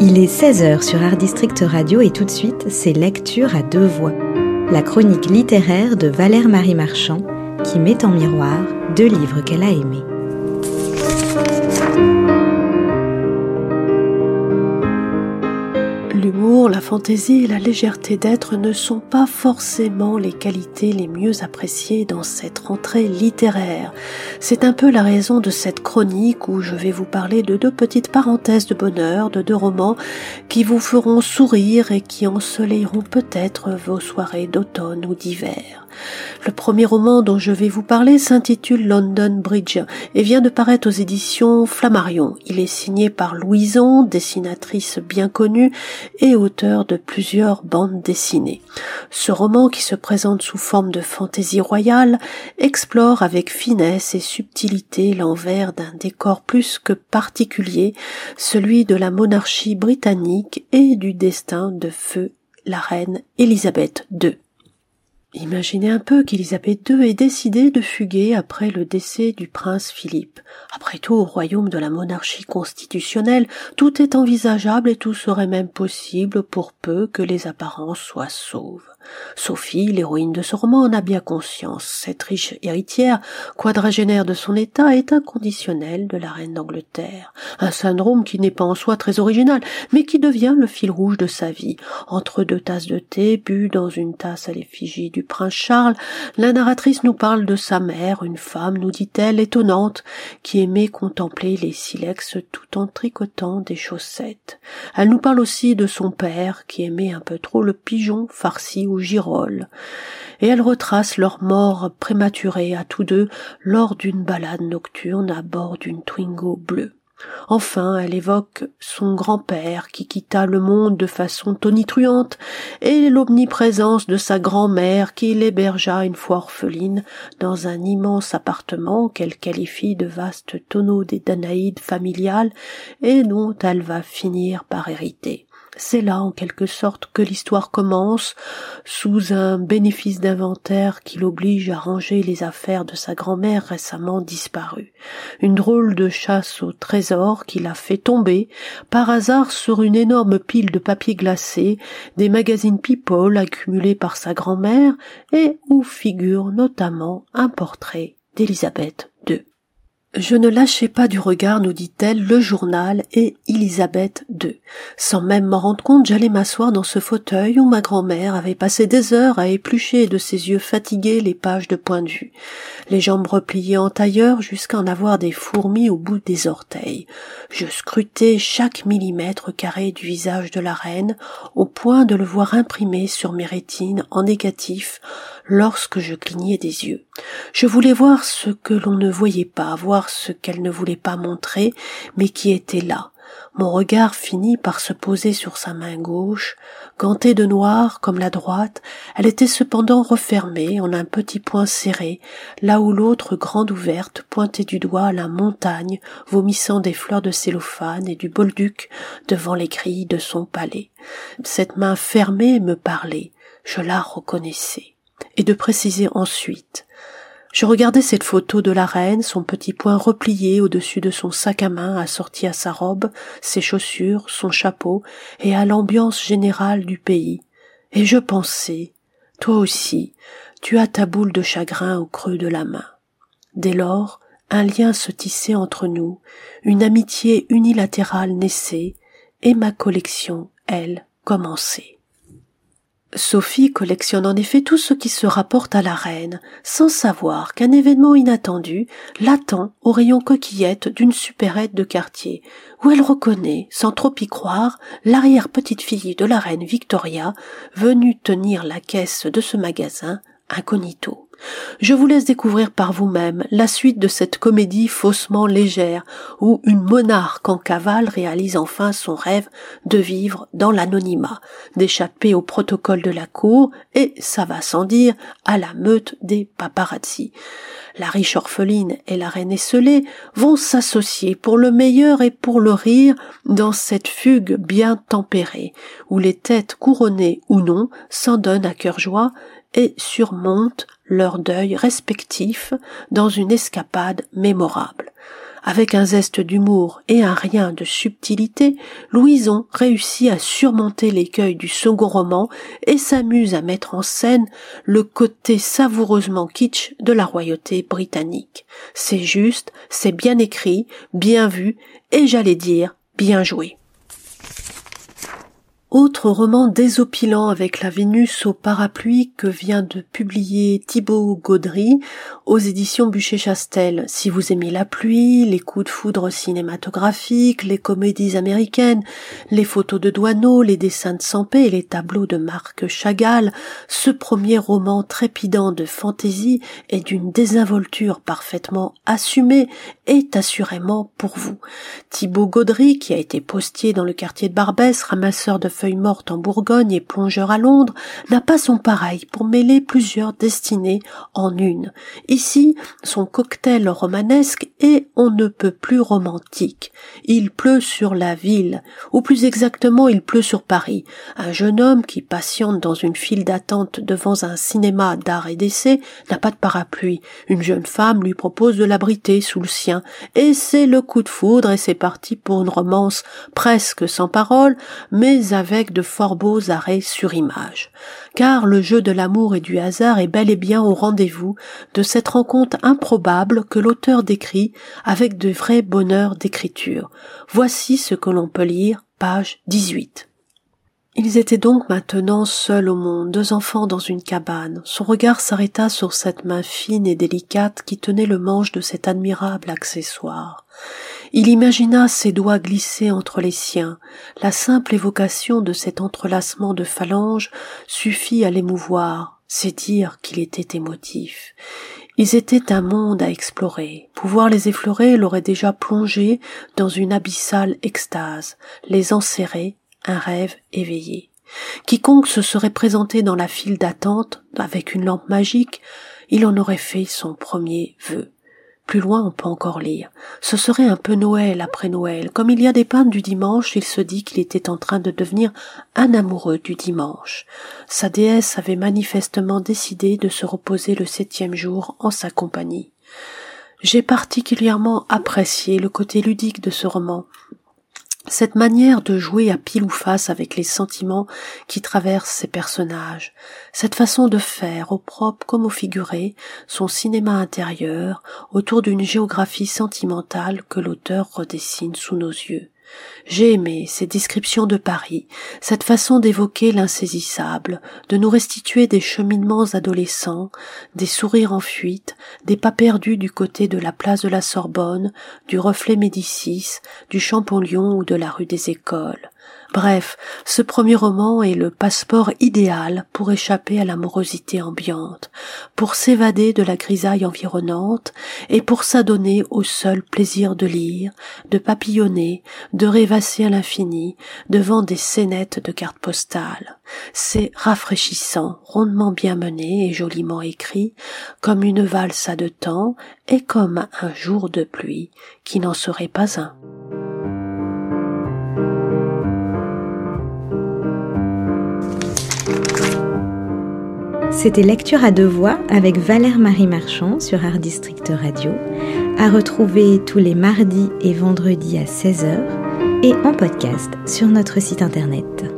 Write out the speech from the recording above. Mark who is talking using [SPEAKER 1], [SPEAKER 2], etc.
[SPEAKER 1] Il est 16h sur Art District Radio et tout de suite, c'est Lecture à deux voix. La chronique littéraire de Valère Marie Marchand qui met en miroir deux livres qu'elle a aimés.
[SPEAKER 2] La fantaisie et la légèreté d'être ne sont pas forcément les qualités les mieux appréciées dans cette rentrée littéraire. C'est un peu la raison de cette chronique où je vais vous parler de deux petites parenthèses de bonheur, de deux romans qui vous feront sourire et qui ensoleilleront peut-être vos soirées d'automne ou d'hiver. Le premier roman dont je vais vous parler s'intitule London Bridge et vient de paraître aux éditions Flammarion. Il est signé par Louison, dessinatrice bien connue et auteur de plusieurs bandes dessinées. Ce roman, qui se présente sous forme de fantaisie royale, explore avec finesse et subtilité l'envers d'un décor plus que particulier, celui de la monarchie britannique et du destin de feu la reine Élisabeth II. Imaginez un peu qu'Élisabeth II ait décidé de fuguer après le décès du prince Philippe. Après tout, au royaume de la monarchie constitutionnelle, tout est envisageable et tout serait même possible pour peu que les apparences soient sauves. Sophie, l'héroïne de ce roman, en a bien conscience. Cette riche héritière, quadragénaire de son état, est inconditionnelle de la reine d'Angleterre. Un syndrome qui n'est pas en soi très original, mais qui devient le fil rouge de sa vie. Entre deux tasses de thé, bu dans une tasse à l'effigie du prince Charles, la narratrice nous parle de sa mère, une femme, nous dit-elle, étonnante, qui aimait contempler les silex tout en tricotant des chaussettes. Elle nous parle aussi de son père, qui aimait un peu trop le pigeon farci ou girolles, et elle retrace leur mort prématurée à tous deux lors d'une balade nocturne à bord d'une Twingo bleue. Enfin, elle évoque son grand-père qui quitta le monde de façon tonitruante et l'omniprésence de sa grand-mère qui l'hébergea une fois orpheline dans un immense appartement qu'elle qualifie de vaste tonneau des Danaïdes familiales et dont elle va finir par hériter. C'est là, en quelque sorte, que l'histoire commence, sous un bénéfice d'inventaire qui l'oblige à ranger les affaires de sa grand-mère récemment disparue. Une drôle de chasse au trésor qui l'a fait tomber, par hasard, sur une énorme pile de papier glacé, des magazines People accumulés par sa grand-mère, et où figure notamment un portrait d'Élisabeth II. Je ne lâchais pas du regard, nous dit-elle, le journal et Elisabeth II. Sans même m'en rendre compte, j'allais m'asseoir dans ce fauteuil où ma grand-mère avait passé des heures à éplucher de ses yeux fatigués les pages de point de vue, les jambes repliées en tailleur jusqu'à en avoir des fourmis au bout des orteils. Je scrutais chaque millimètre carré du visage de la reine, au point de le voir imprimé sur mes rétines en négatif lorsque je clignais des yeux. Je voulais voir ce que l'on ne voyait pas, voir ce qu'elle ne voulait pas montrer, mais qui était là. Mon regard finit par se poser sur sa main gauche, gantée de noir comme la droite, elle était cependant refermée en un petit point serré, là où l'autre grande ouverte pointait du doigt la montagne, vomissant des fleurs de cellophane et du bolduc devant les grilles de son palais. Cette main fermée me parlait, je la reconnaissais. Et de préciser ensuite je regardais cette photo de la reine, son petit poing replié au-dessus de son sac à main assorti à sa robe, ses chaussures, son chapeau, et à l'ambiance générale du pays. Et je pensais, toi aussi, tu as ta boule de chagrin au creux de la main. Dès lors, un lien se tissait entre nous, une amitié unilatérale naissait, et ma collection, elle, commençait. Sophie collectionne en effet tout ce qui se rapporte à la reine, sans savoir qu'un événement inattendu l'attend au rayon coquillette d'une supérette de quartier, où elle reconnaît, sans trop y croire, l'arrière-petite-fille de la reine Victoria, venue tenir la caisse de ce magasin incognito. Je vous laisse découvrir par vous-même la suite de cette comédie faussement légère où une monarque en cavale réalise enfin son rêve de vivre dans l'anonymat, d'échapper au protocole de la cour et, ça va sans dire, à la meute des paparazzi. La riche orpheline et la reine esselée vont s'associer pour le meilleur et pour le rire dans cette fugue bien tempérée, où les têtes couronnées ou non s'en donnent à cœur joie et surmontent leur deuil respectif dans une escapade mémorable. Avec un zeste d'humour et un rien de subtilité, Louison réussit à surmonter l'écueil du second roman et s'amuse à mettre en scène le côté savoureusement kitsch de la royauté britannique. C'est juste, c'est bien écrit, bien vu et j'allais dire bien joué. Autre roman désopilant avec la Vénus au parapluie que vient de publier Thibaut Gaudry aux éditions Bûcher-Chastel. Si vous aimez la pluie, les coups de foudre cinématographiques, les comédies américaines, les photos de Douaneau, les dessins de Sampé et les tableaux de Marc Chagall, ce premier roman trépidant de fantaisie et d'une désinvolture parfaitement assumée est assurément pour vous. Thibaut Gaudry, qui a été postier dans le quartier de Barbès, ramasseur de feuille morte en Bourgogne et plongeur à Londres, n'a pas son pareil pour mêler plusieurs destinées en une. Ici, son cocktail romanesque est on ne peut plus romantique. Il pleut sur la ville, ou plus exactement il pleut sur Paris. Un jeune homme qui patiente dans une file d'attente devant un cinéma d'art et d'essai n'a pas de parapluie. Une jeune femme lui propose de l'abriter sous le sien, et c'est le coup de foudre et c'est parti pour une romance presque sans parole, mais de fort beaux arrêts sur image. Car le jeu de l'amour et du hasard est bel et bien au rendez-vous de cette rencontre improbable que l'auteur décrit avec de vrais bonheurs d'écriture. Voici ce que l'on peut lire, page 18. Ils étaient donc maintenant seuls au monde, deux enfants dans une cabane. Son regard s'arrêta sur cette main fine et délicate qui tenait le manche de cet admirable accessoire. Il imagina ses doigts glisser entre les siens. La simple évocation de cet entrelacement de phalanges suffit à l'émouvoir. C'est dire qu'il était émotif. Ils étaient un monde à explorer. Pouvoir les effleurer l'aurait déjà plongé dans une abyssale extase, les enserrer, un rêve éveillé. Quiconque se serait présenté dans la file d'attente avec une lampe magique, il en aurait fait son premier vœu. Plus loin, on peut encore lire. Ce serait un peu Noël après Noël. Comme il y a des peintres du dimanche, il se dit qu'il était en train de devenir un amoureux du dimanche. Sa déesse avait manifestement décidé de se reposer le septième jour en sa compagnie. J'ai particulièrement apprécié le côté ludique de ce roman, cette manière de jouer à pile ou face avec les sentiments qui traversent ces personnages, cette façon de faire, au propre comme au figuré, son cinéma intérieur autour d'une géographie sentimentale que l'auteur redessine sous nos yeux. J'ai aimé ces descriptions de Paris, cette façon d'évoquer l'insaisissable, de nous restituer des cheminements adolescents, des sourires en fuite, des pas perdus du côté de la place de la Sorbonne, du reflet Médicis, du Champollion ou de la rue des Écoles. Bref, ce premier roman est le passeport idéal pour échapper à l'amorosité ambiante, pour s'évader de la grisaille environnante et pour s'adonner au seul plaisir de lire, de papillonner, de rêvasser à l'infini devant des scénettes de cartes postales. C'est rafraîchissant, rondement bien mené et joliment écrit, comme une valse à deux temps et comme un jour de pluie qui n'en serait pas un.
[SPEAKER 1] C'était Lecture à deux voix avec Valère Marie Marchand sur Art District Radio, à retrouver tous les mardis et vendredis à 16h et en podcast sur notre site internet.